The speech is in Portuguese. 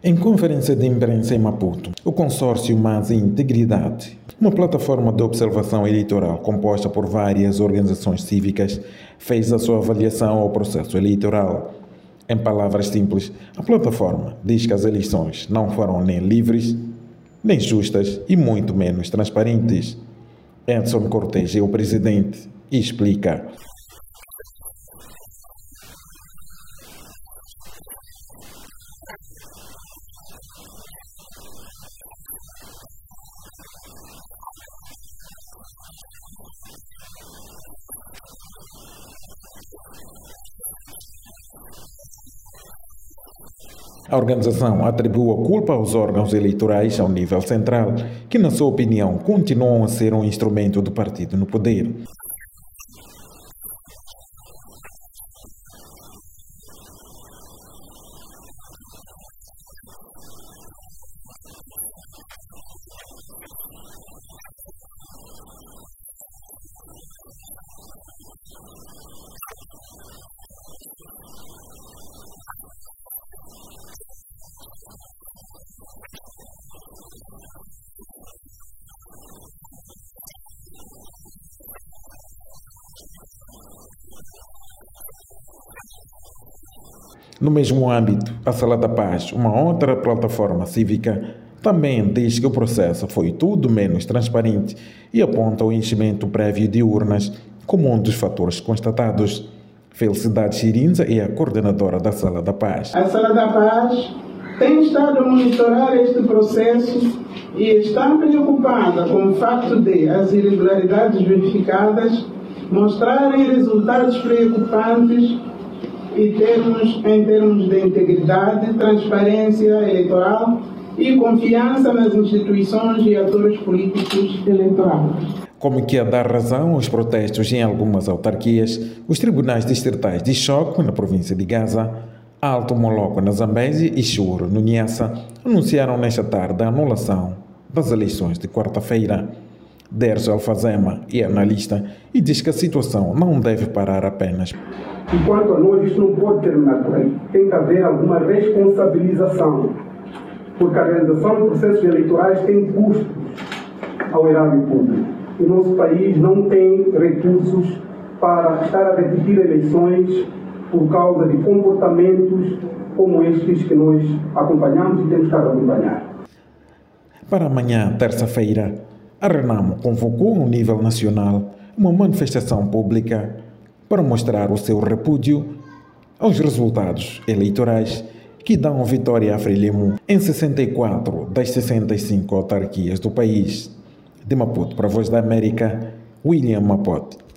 Em conferência de imprensa em Maputo, o consórcio Mais Integridade, uma plataforma de observação eleitoral composta por várias organizações cívicas, fez a sua avaliação ao processo eleitoral. Em palavras simples, a plataforma diz que as eleições não foram nem livres, nem justas e muito menos transparentes. Edson Cortes é o presidente e explica. A organização atribui a culpa aos órgãos eleitorais ao nível central, que, na sua opinião, continuam a ser um instrumento do partido no poder. No mesmo âmbito, a Sala da Paz, uma outra plataforma cívica, também diz que o processo foi tudo menos transparente e aponta o enchimento prévio de urnas como um dos fatores constatados. Felicidade Chirinza é a coordenadora da Sala da Paz. A Sala da Paz tem estado a monitorar este processo e está preocupada com o facto de as irregularidades verificadas mostrarem resultados preocupantes e termos, em termos de integridade, transparência eleitoral e confiança nas instituições e atores políticos eleitorais. Como que a dar razão aos protestos em algumas autarquias, os tribunais distritais de Choque, na província de Gaza, Alto Moloco, na Zambésia e Churo, no Niassa, anunciaram nesta tarde a anulação das eleições de quarta-feira. Derzo Alfazema é analista e diz que a situação não deve parar apenas e quanto a nós, isso não pode terminar por aí. Tem que haver alguma responsabilização, porque a realização de processos eleitorais tem custos ao erário público. O nosso país não tem recursos para estar a repetir eleições por causa de comportamentos como estes que nós acompanhamos e temos estado a acompanhar. Para amanhã, terça-feira, a Renamo convocou, no nível nacional, uma manifestação pública para mostrar o seu repúdio aos resultados eleitorais que dão vitória a Frelimo em 64 das 65 autarquias do país. De Maputo para a Voz da América, William Mapote.